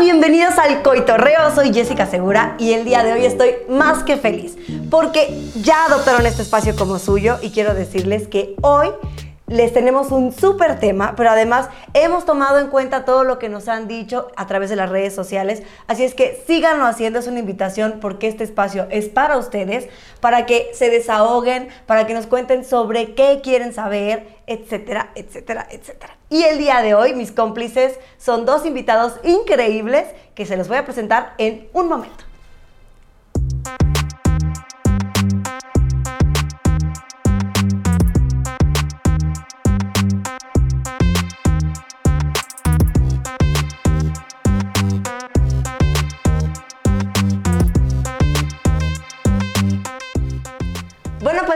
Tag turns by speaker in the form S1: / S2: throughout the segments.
S1: bienvenidos al Coitorreo, soy Jessica Segura y el día de hoy estoy más que feliz porque ya adoptaron este espacio como suyo y quiero decirles que hoy les tenemos un súper tema, pero además hemos tomado en cuenta todo lo que nos han dicho a través de las redes sociales. Así es que síganlo haciendo, es una invitación porque este espacio es para ustedes, para que se desahoguen, para que nos cuenten sobre qué quieren saber, etcétera, etcétera, etcétera. Y el día de hoy mis cómplices son dos invitados increíbles que se los voy a presentar en un momento.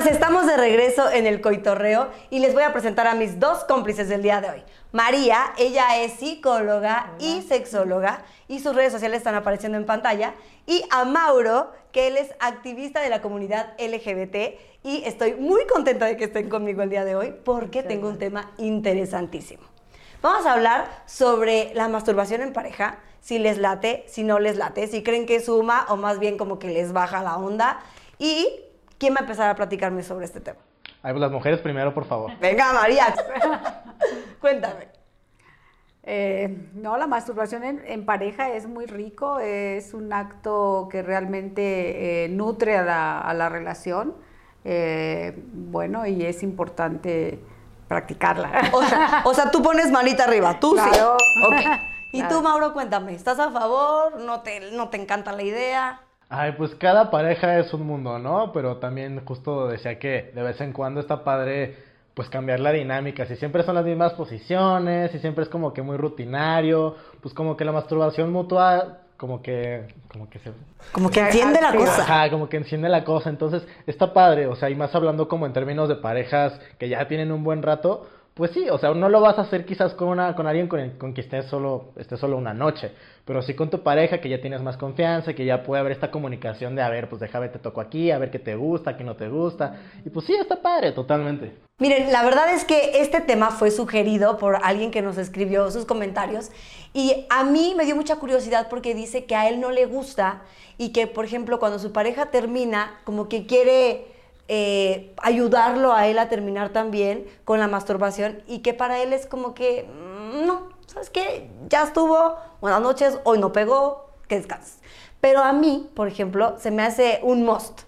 S1: Estamos de regreso en el coitorreo y les voy a presentar a mis dos cómplices del día de hoy. María, ella es psicóloga y sexóloga y sus redes sociales están apareciendo en pantalla. Y a Mauro, que él es activista de la comunidad LGBT y estoy muy contenta de que estén conmigo el día de hoy porque tengo un tema interesantísimo. Vamos a hablar sobre la masturbación en pareja, si les late, si no les late, si creen que suma o más bien como que les baja la onda y ¿Quién va a empezar a platicarme sobre este tema?
S2: Ay, pues las mujeres primero, por favor.
S1: Venga, María. Cuéntame.
S3: Eh, no, la masturbación en, pareja es muy rico, es un acto que realmente eh, nutre a la, relación. Eh, bueno, y es importante practicarla.
S1: O sea, tú pones manita arriba, tú sí. Okay. Y tú, Mauro, cuéntame, ¿estás a favor? ¿No te, ¿No te encanta la idea?
S2: Ay, pues cada pareja es un mundo, ¿no? Pero también justo decía que de vez en cuando está padre pues cambiar la dinámica, si siempre son las mismas posiciones, si siempre es como que muy rutinario, pues como que la masturbación mutua como que como que se
S1: como que enciende la cosa.
S2: Ajá, como que enciende la cosa, entonces está padre, o sea, y más hablando como en términos de parejas que ya tienen un buen rato, pues sí, o sea, no lo vas a hacer quizás con, una, con alguien con, con quien estés solo, estés solo una noche, pero sí con tu pareja que ya tienes más confianza, que ya puede haber esta comunicación de, a ver, pues déjame te toco aquí, a ver qué te gusta, qué no te gusta, y pues sí, está padre, totalmente.
S1: Miren, la verdad es que este tema fue sugerido por alguien que nos escribió sus comentarios y a mí me dio mucha curiosidad porque dice que a él no le gusta y que, por ejemplo, cuando su pareja termina, como que quiere eh, ayudarlo a él a terminar también con la masturbación y que para él es como que, mm, no, ¿sabes qué? Ya estuvo, buenas noches, hoy no pegó, que descanses. Pero a mí, por ejemplo, se me hace un must.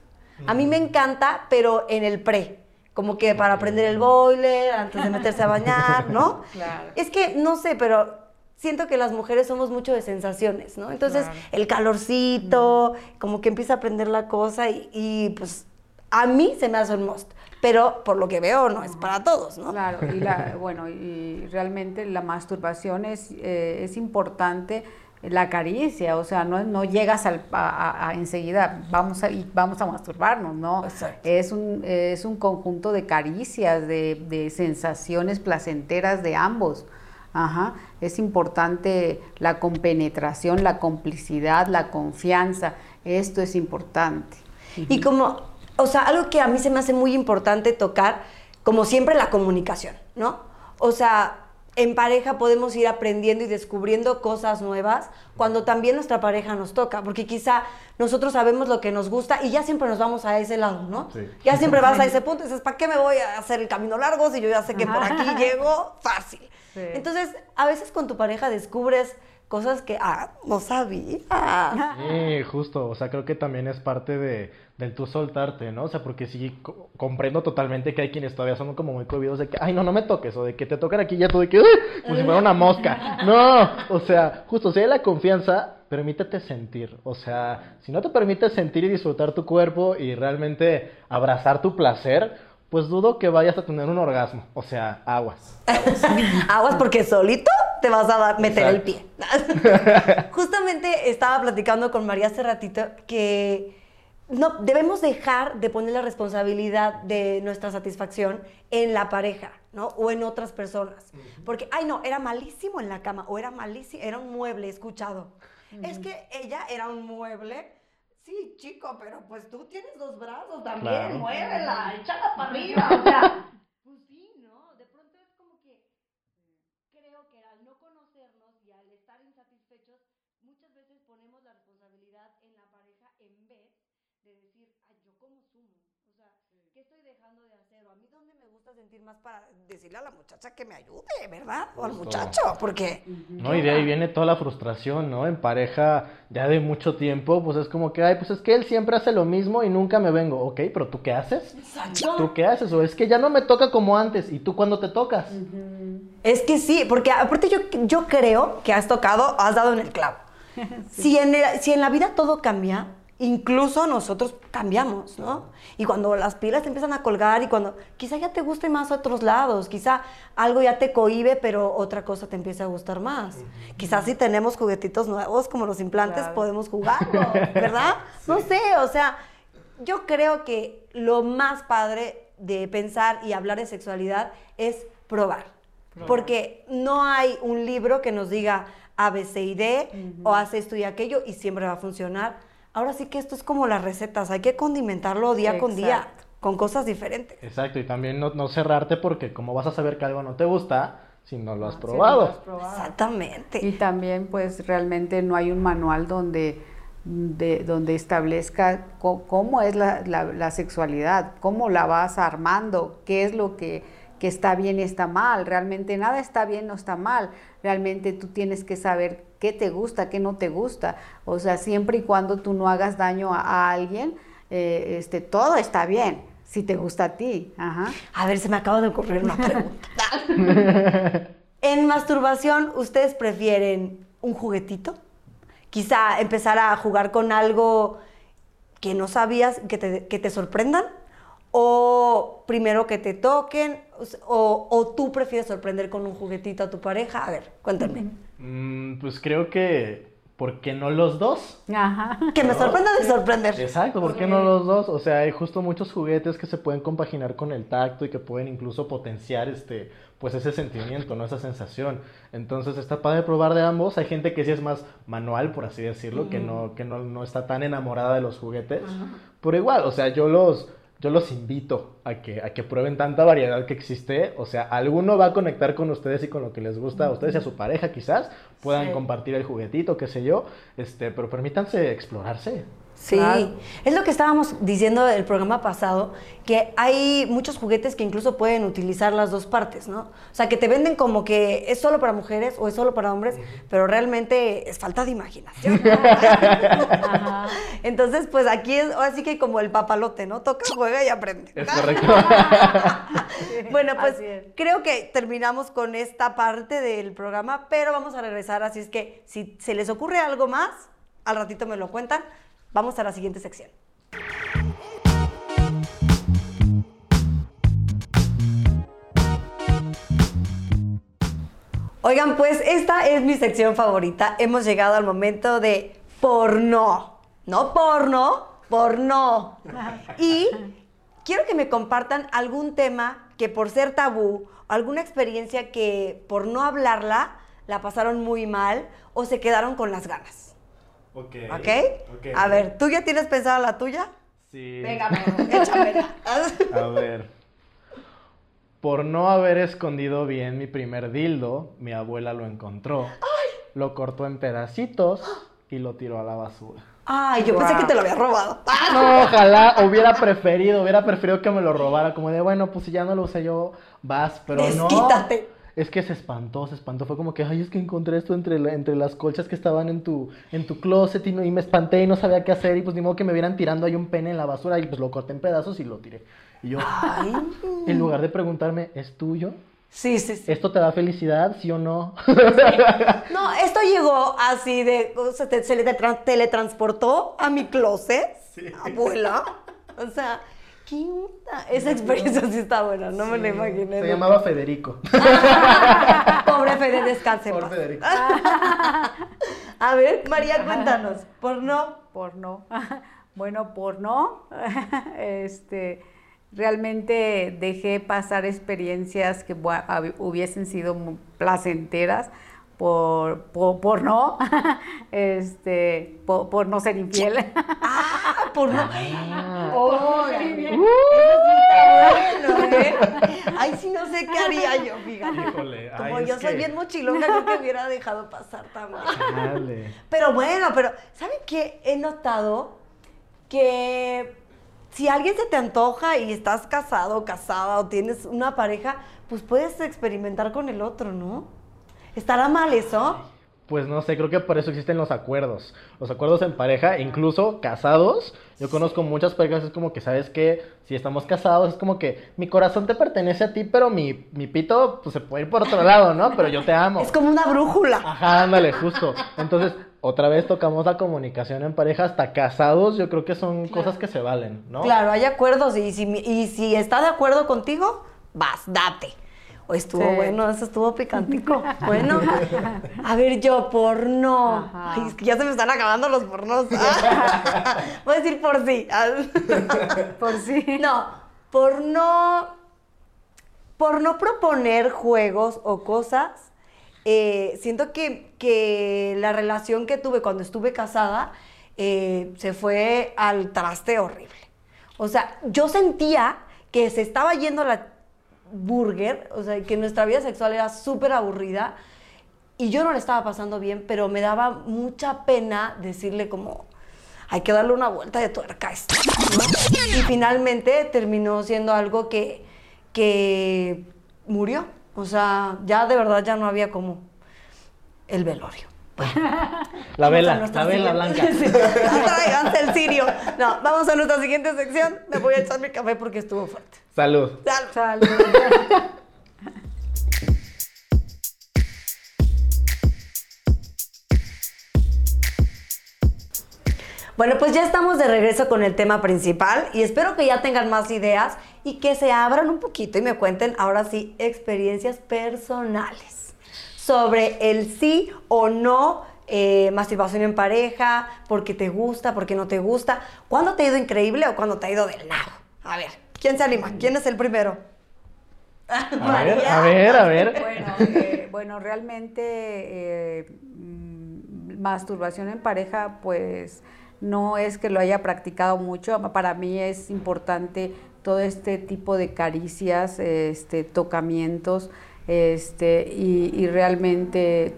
S1: A mí me encanta, pero en el pre. Como que para prender el boiler, antes de meterse a bañar, ¿no? Claro. Es que, no sé, pero siento que las mujeres somos mucho de sensaciones, ¿no? Entonces, el calorcito, como que empieza a prender la cosa y, y pues a mí se me hace un must, pero por lo que veo no es para todos, ¿no?
S3: Claro, y la, bueno, y realmente la masturbación es, eh, es importante la caricia, o sea, no, no llegas al, a, enseguida, vamos a, vamos a masturbarnos, ¿no? Es un, es un conjunto de caricias, de, de sensaciones placenteras de ambos. Ajá. Es importante la compenetración, la complicidad, la confianza. Esto es importante.
S1: Y como o sea, algo que a mí se me hace muy importante tocar, como siempre, la comunicación, ¿no? O sea, en pareja podemos ir aprendiendo y descubriendo cosas nuevas cuando también nuestra pareja nos toca, porque quizá nosotros sabemos lo que nos gusta y ya siempre nos vamos a ese lado, ¿no? Ya siempre vas a ese punto y dices, ¿para qué me voy a hacer el camino largo si yo ya sé que por aquí llego fácil? Entonces, a veces con tu pareja descubres cosas que, ah, no sabía.
S2: Sí, justo, o sea, creo que también es parte de, del tú soltarte, ¿no? O sea, porque sí comprendo totalmente que hay quienes todavía son como muy cohibidos de que, ay, no, no me toques, o de que te tocan aquí ya todo de que, como si fuera una mosca. No, o sea, justo, si hay la confianza, permítete sentir, o sea, si no te permites sentir y disfrutar tu cuerpo y realmente abrazar tu placer, pues dudo que vayas a tener un orgasmo, o sea, aguas.
S1: Aguas, porque solito te vas a meter el pie. Justamente estaba platicando con María hace ratito que no, debemos dejar de poner la responsabilidad de nuestra satisfacción en la pareja, ¿no? O en otras personas. Porque, ay, no, era malísimo en la cama, o era malísimo, era un mueble, escuchado. Es que ella era un mueble. Sí, chico, pero pues tú tienes dos brazos también, muévela, échala para arriba, o sea, muchas veces ponemos la responsabilidad en la pareja en vez de decir, ay, yo cómo sumo. O sea, ¿qué estoy dejando de hacer? O a mí dónde me gusta sentir más para decirle a la muchacha que me ayude, ¿verdad? O al muchacho, porque...
S2: No, y de ahí viene toda la frustración, ¿no? En pareja ya de mucho tiempo, pues es como que, ay, pues es que él siempre hace lo mismo y nunca me vengo. Ok, pero ¿tú qué haces?
S1: Exacto.
S2: ¿Tú qué haces? O es que ya no me toca como antes. ¿Y tú cuándo te tocas?
S1: Es que sí, porque aparte yo, yo creo que has tocado, has dado en el clavo. si, en el- si en la vida todo cambia, incluso nosotros cambiamos, ¿no? Y cuando las pilas te empiezan a colgar y cuando quizá ya te guste más otros lados, quizá algo ya te cohibe, pero otra cosa te empieza a gustar más. Quizás si tenemos juguetitos nuevos como los implantes,
S3: Claro.
S1: podemos jugarlo, ¿verdad? No sé, o sea, yo creo que lo más padre de pensar y hablar de sexualidad es probar. Porque no hay un libro que nos diga A, B, C y D, o haz esto y aquello, y siempre va a funcionar. Ahora sí que esto es como las recetas, hay que condimentarlo día con día, con cosas diferentes.
S2: Exacto, y también no, no cerrarte porque como vas a saber que algo no te gusta si no lo has
S3: Ah, sí,
S2: probado.
S3: lo has probado.
S1: Exactamente.
S3: Y también, pues, realmente no hay un manual donde, de- donde establezca cómo es la, la- la sexualidad, cómo la vas armando, qué es lo que, que está bien y está mal. Realmente nada está bien o está mal. Realmente tú tienes que saber qué te gusta, qué no te gusta. O sea, siempre y cuando tú no hagas daño a, a alguien, eh, este, todo está bien, si te gusta a ti. Ajá.
S1: A ver, se me acaba de ocurrir una pregunta. en masturbación, ¿ustedes prefieren un juguetito? Quizá empezar a jugar con algo que no sabías, que te, que te sorprendan. O primero que te toquen, o, o tú prefieres sorprender con un juguetito a tu pareja. A ver, cuéntame.
S2: Mm, pues creo que, ¿por qué no los dos?
S3: Ajá.
S1: Que me sorprenda de sorprender.
S2: Exacto, ¿por qué no los dos? O sea, hay justo muchos juguetes que se pueden compaginar con el tacto y que pueden incluso potenciar este, pues ese sentimiento, ¿no? Esa sensación. Entonces está padre probar de ambos. Hay gente que sí es más manual, por así decirlo, que no, que no, no está tan enamorada de los juguetes. Pero igual, o sea, yo los, yo los invito a que, a que prueben tanta variedad que existe. O sea, alguno va a conectar con ustedes y con lo que les gusta a ustedes y a su pareja quizás. Puedan
S1: Sí.
S2: compartir el juguetito, qué sé yo. Este, pero permítanse explorarse.
S1: Sí,
S3: Claro.
S1: es lo que estábamos diciendo el programa pasado, que hay muchos juguetes que incluso pueden utilizar las dos partes, ¿no? O sea, que te venden como que es solo para mujeres o es solo para hombres, pero realmente es falta de imaginación.
S3: Ajá.
S1: Entonces, pues aquí es así que como el papalote, ¿no? Toca, juega y aprende.
S2: Es correcto.
S1: Bueno, pues creo que terminamos con esta parte del programa, pero vamos a regresar, así es que si se les ocurre algo más, al ratito me lo cuentan. Vamos a la siguiente sección. Oigan, pues esta es mi sección favorita. Hemos llegado al momento de porno. No porno, porno. Y quiero que me compartan algún tema que por ser tabú, alguna experiencia que por no hablarla la pasaron muy mal o se quedaron con las ganas.
S2: Ok.
S1: ¿Ok? A ver, ¿tú ya tienes pensada la tuya?
S2: Sí.
S1: Venga, échamela.
S2: A ver. Por no haber escondido bien mi primer dildo, mi abuela lo encontró. Lo cortó en pedacitos y lo tiró a la basura.
S1: Ay, yo pensé que te lo había robado.
S2: No, ojalá hubiera preferido, hubiera preferido que me lo robara, como de, bueno, pues si ya no lo usé yo, vas, pero no. Es que se espantó, se espantó, fue como que, ay, es que encontré esto entre, la- entre las colchas que estaban en tu, en tu closet y, no- y me espanté y no sabía qué hacer y pues ni modo que me vieran tirando ahí un pene en la basura y pues lo corté en pedazos y lo tiré. Y yo,
S1: Ay.
S2: en lugar de preguntarme, ¿es tuyo?
S1: Sí, sí, sí.
S2: ¿Esto te da felicidad, sí o no?
S1: No, esto llegó así de. o sea, te- se le tra- teletransportó a mi closet, abuela. O sea, ¿qué onda? Esa experiencia sí está buena, no me la imaginé.
S2: Se llamaba Federico.
S1: Pobre Fede, descanse. paz.
S2: Federico.
S1: A ver, María, cuéntanos. Porno.
S3: porno. Bueno, porno, este, realmente dejé pasar experiencias que hubiesen sido muy placenteras por, por, por no, este, por, por no ser infiel.
S1: Ah, por no.
S2: Ah.
S1: Oh, eso sí está bueno, ¿eh? Ay, sí, no sé qué haría yo, fíjate.
S2: Híjole,
S1: Como
S2: ay,
S1: yo soy
S2: que-
S1: bien mochilonga, creo que hubiera dejado pasar también.
S2: Chale.
S1: Pero bueno, pero ¿saben qué? He notado que si alguien se te antoja y estás casado o casada o tienes una pareja, pues puedes experimentar con el otro, ¿no? ¿Estará mal eso?
S2: Pues no sé, creo que por eso existen los acuerdos. Los acuerdos en pareja, incluso casados. Yo conozco muchas parejas, es como que, ¿sabes qué? Si estamos casados, es como que mi corazón te pertenece a ti, pero mi, mi pito pues, se puede ir por otro lado, ¿no? Pero yo te amo.
S1: Es como una brújula.
S2: Ajá, ándale, justo. Entonces, otra vez tocamos la comunicación en pareja, hasta casados, yo creo que son cosas que se valen, ¿no?
S1: Claro, hay acuerdos y si, y si está de acuerdo contigo, vas, date. O estuvo
S3: Sí.
S1: bueno, eso estuvo picantico. Bueno, a ver, yo, porno. Ay, es que ya se me están acabando los pornos. Voy a decir por sí.
S3: Por sí.
S1: No, por no, por no proponer juegos o cosas, eh, siento que, que la relación que tuve cuando estuve casada eh, se fue al traste horrible. O sea, yo sentía que se estaba yendo la burger, o sea, que nuestra vida sexual era súper aburrida y yo no le estaba pasando bien, pero me daba mucha pena decirle como, hay que darle una vuelta de tuerca a esto. Y finalmente terminó siendo algo que, que murió. O sea, ya de verdad ya no había como el velorio.
S2: La vela, la vela blanca.
S1: Sí. Tráiganse el cirio. No, vamos a nuestra siguiente sección. Me voy a echar mi café porque estuvo fuerte.
S2: Salud.
S1: Salud.
S3: Salud.
S1: Bueno, pues ya estamos de regreso con el tema principal y espero que ya tengan más ideas y que se abran un poquito y me cuenten ahora sí experiencias personales sobre el sí o no eh, masturbación en pareja, porque te gusta, porque no te gusta, cuándo te ha ido increíble o cuándo te ha ido del nabo. A ver, ¿quién se anima? ¿Quién es el primero?
S2: A ver, a ver, a ver.
S3: Bueno, eh, bueno, realmente eh, mm, masturbación en pareja, pues no es que lo haya practicado mucho. Para mí es importante todo este tipo de caricias, este, tocamientos, este, y, y realmente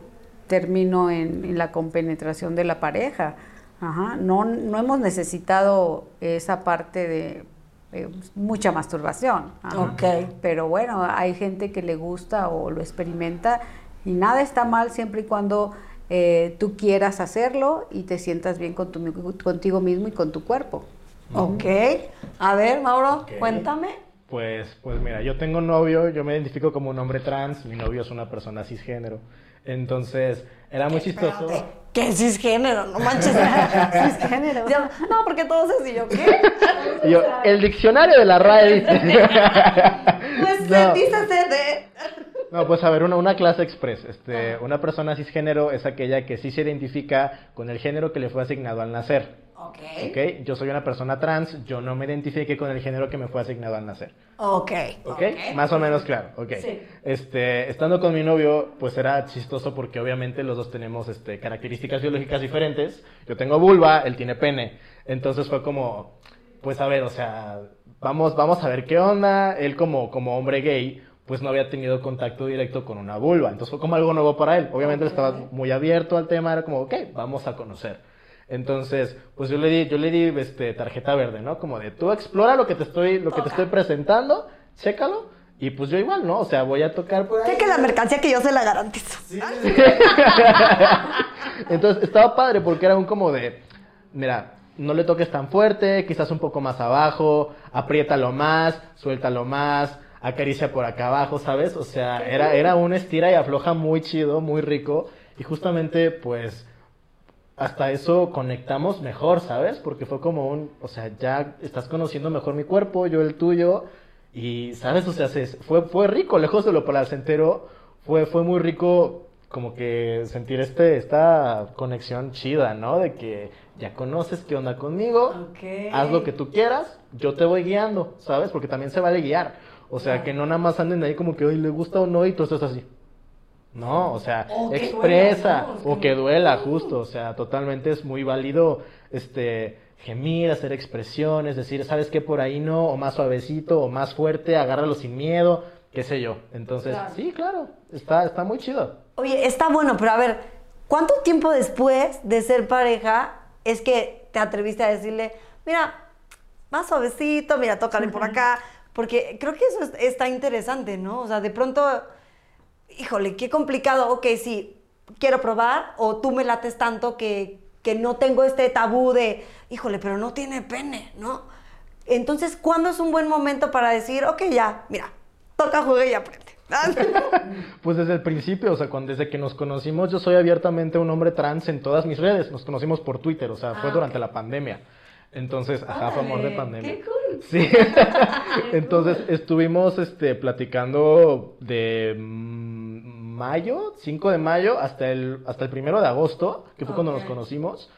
S3: termino en, en la compenetración de la pareja. Ajá. No, no hemos necesitado esa parte de eh, mucha masturbación. Ajá.
S1: Ok.
S3: Pero bueno, hay gente que le gusta o lo experimenta y nada está mal siempre y cuando eh, tú quieras hacerlo y te sientas bien con tu- contigo mismo y con tu cuerpo.
S1: Ok. A ver, Mauro, cuéntame.
S2: Pues, pues mira, yo tengo novio, yo me identifico como un hombre trans, mi novio es una persona cisgénero. Entonces, era muy chistoso.
S1: Espérate, ¿Qué cisgénero? No manches.
S3: Cisgénero.
S1: No, porque todos así yo, ¿qué?
S2: Yo, el diccionario de la RAE dice.
S1: Pues
S2: No.
S1: dícese de...
S2: No, pues a ver, una, una clase express. Este, una persona cisgénero es aquella que sí se identifica con el género que le fue asignado al nacer.
S1: Ok.
S2: ¿Ok? Yo soy una persona trans, yo no me identifique con el género que me fue asignado al nacer.
S1: Ok.
S2: ¿Ok? Más o menos claro, ok.
S1: Sí.
S2: Este, estando con mi novio, pues era chistoso porque obviamente los dos tenemos este, características biológicas diferentes. Yo tengo vulva, él tiene pene. Entonces fue como, pues a ver, o sea, vamos, vamos a ver qué onda. Él como, como hombre gay, pues no había tenido contacto directo con una vulva. Entonces fue como algo nuevo para él. Obviamente él estaba muy abierto al tema, era como, ok, vamos a conocer. Entonces, pues yo le di, yo le di este, tarjeta verde, ¿no? Como de tú explora lo que te estoy, lo que te estoy presentando, chécalo, y pues yo igual, ¿no? O sea, voy a tocar por ahí.
S1: Que la mercancía que yo se la garantizo.
S2: Entonces, estaba padre porque era un como de, mira, no le toques tan fuerte, quizás un poco más abajo, apriétalo más, suéltalo más, acaricia por acá abajo, ¿sabes? O sea, era, era un estira y afloja muy chido, muy rico, y justamente, pues, hasta eso conectamos mejor, ¿sabes? Porque fue como un, o sea, ya estás conociendo mejor mi cuerpo, yo el tuyo, y, ¿sabes? O sea, se- fue, fue rico, lejos de lo placentero, fue, fue muy rico como que sentir este, esta conexión chida, ¿no? De que ya conoces qué onda conmigo, haz lo que tú quieras, yo te voy guiando, ¿sabes? Porque también se vale guiar. O sea, que no nada más anden ahí como que hoy le gusta o no y tú estás así. No, o sea,
S1: O que
S2: expresa
S1: duela, ¿no?
S2: o que duela, justo, o sea, totalmente es muy válido este gemir, hacer expresiones, decir, ¿sabes qué? Por ahí no, o más suavecito, o más fuerte, agárralo sin miedo, qué sé yo. Entonces,
S3: Claro.
S2: sí, claro, está, está muy chido.
S1: Oye, está bueno, pero a ver, ¿cuánto tiempo después de ser pareja es que te atreviste a decirle, mira, más suavecito, mira, tócale por acá? Porque creo que eso es- está interesante, ¿no? O sea, de pronto, híjole, qué complicado, ok, sí, quiero probar, o tú me lates tanto que, que no tengo este tabú de, híjole, pero no tiene pene, ¿no? Entonces, ¿cuándo es un buen momento para decir, ok, ya, mira, toca, juega y aprende?
S2: Pues desde el principio, o sea, cuando, desde que nos conocimos, yo soy abiertamente un hombre trans en todas mis redes. Nos conocimos por Twitter, o sea, fue
S1: Ah,
S2: durante la pandemia. Entonces, ajá, fue amor de pandemia.
S3: qué cool.
S2: Sí. Entonces, estuvimos este, platicando de mm, mayo, 5 de mayo, hasta el, hasta el primero de agosto, que fue cuando nos conocimos.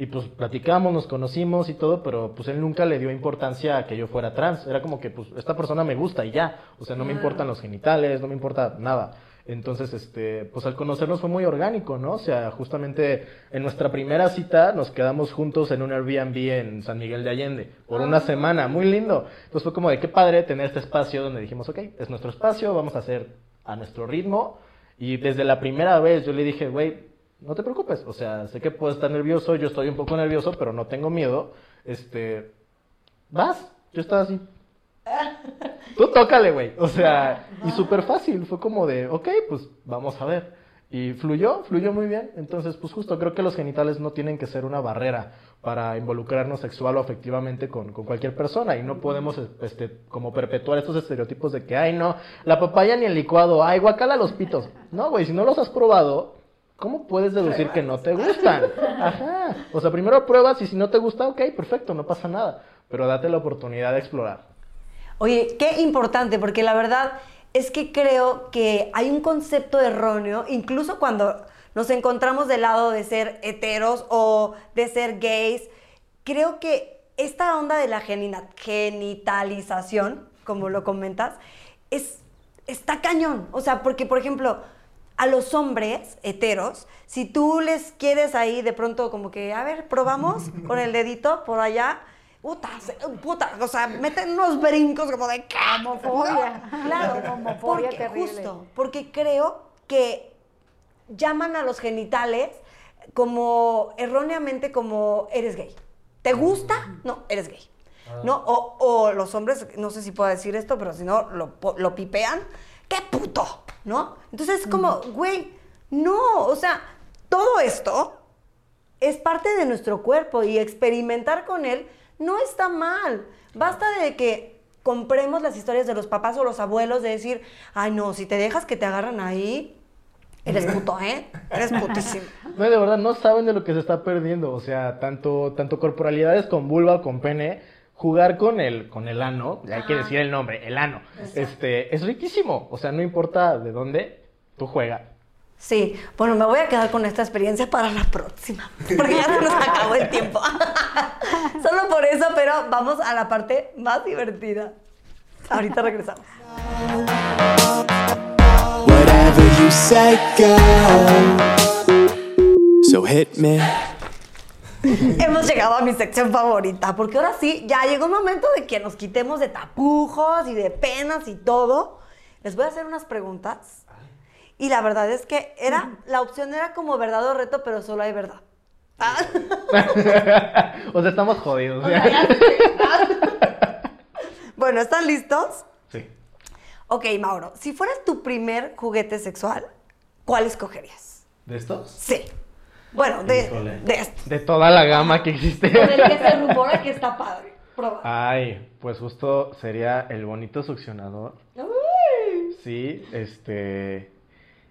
S2: Y pues platicamos, nos conocimos y todo, pero pues él nunca le dio importancia a que yo fuera trans. Era como que pues esta persona me gusta y ya. O sea, no me importan los genitales, no me importa nada. Entonces, este, pues al conocernos fue muy orgánico, ¿no? O sea, justamente en nuestra primera cita nos quedamos juntos en un Airbnb en San Miguel de Allende por una semana, muy lindo. Entonces fue como de qué padre tener este espacio donde dijimos, ok, es nuestro espacio, vamos a hacer a nuestro ritmo. Y desde la primera vez yo le dije, güey, no te preocupes, o sea, sé que puedo estar nervioso, yo estoy un poco nervioso, pero no tengo miedo. Este, vas, yo estaba así. Tú tócale, güey. O sea, y súper fácil, fue como de, ok, pues vamos a ver. Y fluyó, fluyó muy bien. Entonces, pues justo creo que los genitales no tienen que ser una barrera para involucrarnos sexual o afectivamente con, con cualquier persona. Y no podemos, este, como perpetuar estos estereotipos de que, ay, no, la papaya ni el licuado, ay, guacala los pitos. No, güey, si no los has probado, ¿cómo puedes deducir que no te gustan? Ajá. O sea, primero pruebas y si no te gusta, ok, perfecto, no pasa nada. Pero date la oportunidad de explorar.
S1: Oye, qué importante, porque la verdad es que creo que hay un concepto erróneo, incluso cuando nos encontramos del lado de ser heteros o de ser gays, creo que esta onda de la genitalización, como lo comentas, es, está cañón. O sea, porque, por ejemplo, a los hombres heteros, si tú les quieres ahí de pronto como que, a ver, probamos con el dedito por allá, puta, puta, o sea, meten unos brincos como de ¿qué?
S3: Homofobia.
S1: Claro,
S3: Homofobia
S1: porque,
S3: terrible.
S1: justo, porque creo que llaman a los genitales como erróneamente como eres gay. ¿Te gusta? No, eres gay. ¿No? O, o los hombres, no sé si puedo decir esto, pero si no, lo, lo pipean. ¡Qué puto! ¿No? Entonces es como, güey, no, o sea, todo esto es parte de nuestro cuerpo y experimentar con él no está mal. Basta de que compremos las historias de los papás o los abuelos de decir, ay no, si te dejas que te agarran ahí, eres puto, ¿eh? Eres putísimo.
S2: No, de verdad, no saben de lo que se está perdiendo. O sea, tanto, tanto corporalidades con vulva o con pene, jugar con el, con el ano, hay que decir el nombre, el ano, este, es riquísimo. O sea, no importa de dónde, tú juega.
S1: Sí, bueno, me voy a quedar con esta experiencia para la próxima, porque ya se nos acabó el tiempo. Solo por eso, pero vamos a la parte más divertida. Ahorita regresamos.
S4: Whatever you say, girl. So hit me.
S1: Hemos llegado a mi sección favorita, porque ahora sí, ya llegó un momento de que nos quitemos de tapujos y de penas y todo. Les voy a hacer unas preguntas. Y la verdad es que era, la opción era como verdad o reto, pero solo hay verdad. Ah.
S2: o sea, estamos jodidos.
S1: Bueno, ¿están listos?
S2: sí.
S1: Ok, Mauro, si fueras tu primer juguete sexual, ¿cuál escogerías?
S2: ¿De estos?
S1: Sí. Bueno, de, de este.
S2: De toda la gama que existe.
S1: Con el que se rumora que está padre. Proba.
S2: Ay, pues justo sería el bonito succionador. Sí, este.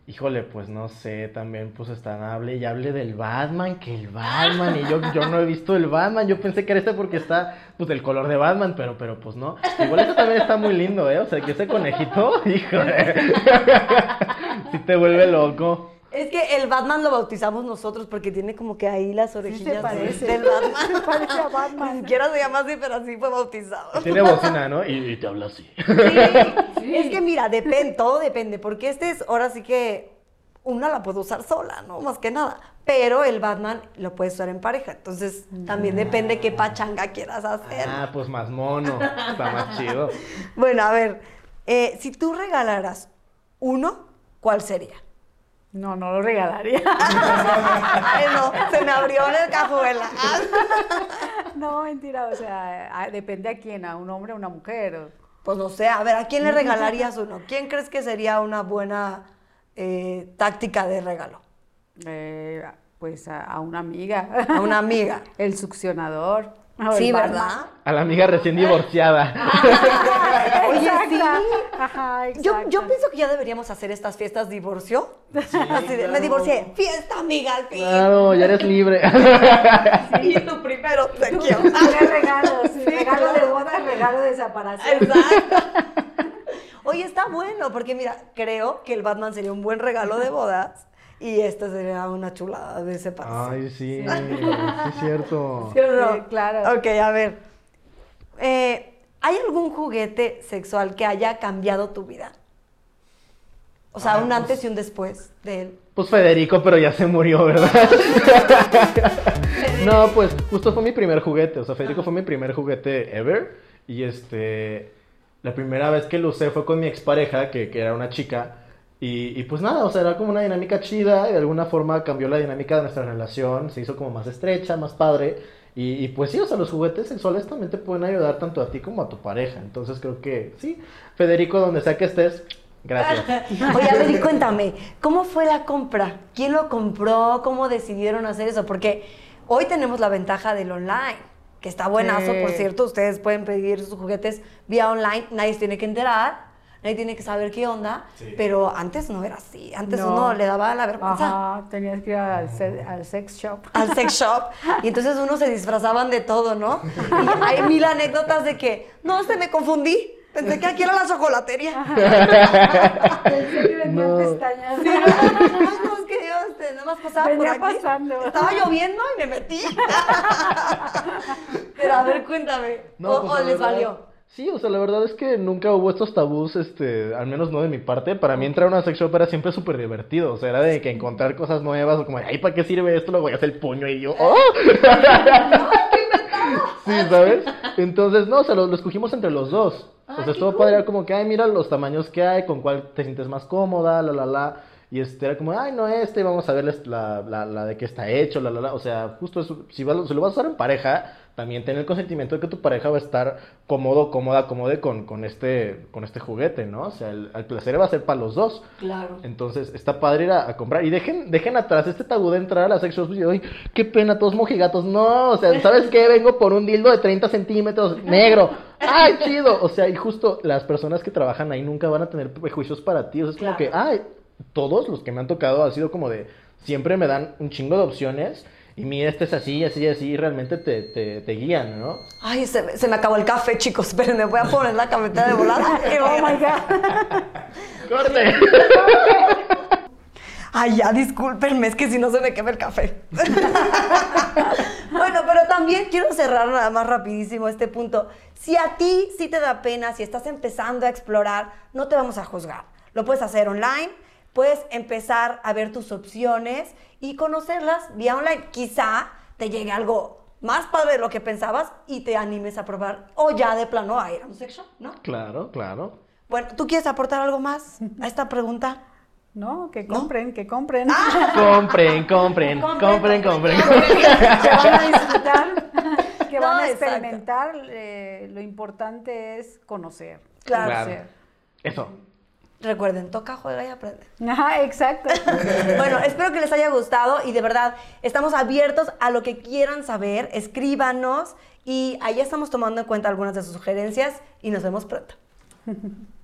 S2: Híjole, pues no sé, también pues están hable y hable del Batman, que el Batman, y yo, yo no he visto el Batman, yo pensé que era este porque está, pues del color de Batman, pero, pero pues no. Igual este también está muy lindo, ¿eh? O sea, que ese conejito, híjole, sí te vuelve loco.
S1: Es que el Batman lo bautizamos nosotros porque tiene como que ahí las orejillas
S3: parece.
S1: del Batman.
S3: Se parece a Batman.
S1: Ni siquiera se llama así, pero así fue bautizado.
S2: Tiene bocina, ¿no? Y, y te habla así.
S1: Sí, Es que mira, depende, todo depende, porque este es ahora sí que una la puedo usar sola, ¿no? Más que nada. Pero el Batman lo puedes usar en pareja. Entonces, también depende qué pachanga quieras hacer.
S2: Ah, pues más mono. Está más chido.
S1: Bueno, a ver, eh, si tú regalaras uno, ¿cuál sería?
S3: No, no lo regalaría.
S1: Ay, no, se me abrió en el cajuela.
S3: no, mentira, o sea, a- depende a quién, a un hombre o una mujer.
S1: Pues no sé, a ver, ¿a quién le regalarías uno? ¿Quién crees que sería una buena eh, táctica de regalo?
S3: Eh, pues a, a una amiga.
S1: A una amiga.
S3: El succionador.
S1: Sí,
S3: el.
S1: ¿verdad?
S2: A la amiga recién divorciada.
S3: Ajá,
S1: Yo, pienso que ya deberíamos hacer estas fiestas divorcio. Así de, me divorcié. Fiesta, amiga, al fin.
S2: Claro, ya eres libre.
S1: Y tu primero obsequio.
S3: Tiene regalos,
S1: Sí,
S3: regalo de boda, regalo de separación.
S1: Exacto. Oye, está bueno, porque mira, creo que el Batman sería un buen regalo de bodas y esta sería una chulada de separación.
S2: Ay, sí, sí es cierto.
S1: ¿Sí o no?
S3: Sí, claro.
S1: Ok, a ver. Eh, ¿Hay algún juguete sexual que haya cambiado tu vida? O sea, un antes y un después de él.
S2: Pues Federico, pero ya se murió, ¿verdad? no, pues justo fue mi primer juguete. O sea, Federico fue mi primer juguete ever. Y este. La primera vez que lo usé fue con mi expareja, que, que era una chica. Y, y pues nada, o sea, era como una dinámica chida. Y de alguna forma cambió la dinámica de nuestra relación. Se hizo como más estrecha, más padre. Y, y pues sí, o sea, los juguetes sexuales también te pueden ayudar tanto a ti como a tu pareja. Entonces creo que sí. Federico, donde sea que estés, gracias.
S1: Oye, a ver, y cuéntame, ¿cómo fue la compra? ¿Quién lo compró? ¿Cómo decidieron hacer eso? Porque hoy tenemos la ventaja del online, que está buenazo,
S3: Sí.
S1: por cierto. Ustedes pueden pedir sus juguetes vía online, nadie se tiene que enterar, nadie tiene que saber qué onda, pero antes no era así. Antes
S3: No.
S1: uno le daba la vergüenza.
S3: Ajá, tenías que ir al, se- al sex shop.
S1: al sex shop y entonces uno se disfrazaban de todo, ¿no? Y hay mil anécdotas de que, no, se me confundí, pensé que aquí era la chocolatería.
S3: Pensé que vendían
S2: No.
S3: pestañas.
S1: Sí, no, no, no, es que yo este, nada más pasaba por
S3: Venía
S1: aquí.
S3: pasando.
S1: Estaba lloviendo y me metí. Pero a ver, cuéntame.
S2: No,
S1: o
S2: pues,
S1: o les
S2: verdad-
S1: valió.
S2: Sí, o sea, la verdad es que nunca hubo estos tabús, este, al menos no de mi parte. Para mí entrar a una sex shop era siempre súper divertido. O sea, era de que encontrar cosas nuevas, o como, ay, ¿para qué sirve esto? Luego ya hace el puño y yo, ¡oh! sí, ¿sabes? Entonces, no, o sea, lo, lo escogimos entre los dos. O sea, estuvo padre, era como que, ay, mira los tamaños que hay, con cuál te sientes más cómoda, la, la, la. Y este era como, ay, no, este, vamos a ver la, la, la de qué está hecho, la, la, la. O sea, justo eso, si, vas- si lo vas a usar en pareja, también tener el consentimiento de que tu pareja va a estar cómodo, cómoda, cómoda con, con, este, con este juguete, ¿no? O sea, el, el placer va a ser para los dos.
S1: Claro.
S2: Entonces, está padre ir a, a comprar. Y dejen, dejen atrás este tabú de entrar a las sex shops y, ay, qué pena, todos mojigatos. No, o sea, ¿sabes qué? Vengo por un dildo de 30 centímetros, negro. ¡Ay, chido! O sea, y justo las personas que trabajan ahí nunca van a tener prejuicios para ti. O sea, es como que, ay, todos los que me han tocado ha sido como de, siempre me dan un chingo de opciones. Y mira, este es así, así, así, y realmente te, te, te guían, ¿no?
S1: Ay, se, me- se me acabó el café, chicos. Esperen, me voy a poner la cafetera de volada.
S3: Oh my God.
S2: ¡Corte!
S1: Ay, ya, discúlpenme, es que si no se me quema el café. bueno, pero también quiero cerrar nada más rapidísimo este punto. Si a ti sí te da pena, si estás empezando a explorar, no te vamos a juzgar. Lo puedes hacer online, puedes empezar a ver tus opciones y conocerlas vía online. Quizá te llegue algo más padre de lo que pensabas y te animes a probar o ya de plano a ir a un sex shop, ¿no?
S2: Claro, claro.
S1: Bueno, ¿tú quieres aportar algo más a esta pregunta?
S3: No, que compren, que compren.
S2: Compren, compren, compren, compren.
S3: que van a disfrutar, que
S1: No,
S3: van a experimentar. eh, lo importante es conocer.
S1: Claro.
S3: conocer.
S2: Eso.
S1: Recuerden, toca, juega y aprende.
S3: Ajá, exacto.
S1: Bueno, espero que les haya gustado y de verdad estamos abiertos a lo que quieran saber. Escríbanos y ahí estamos tomando en cuenta algunas de sus sugerencias y nos vemos pronto.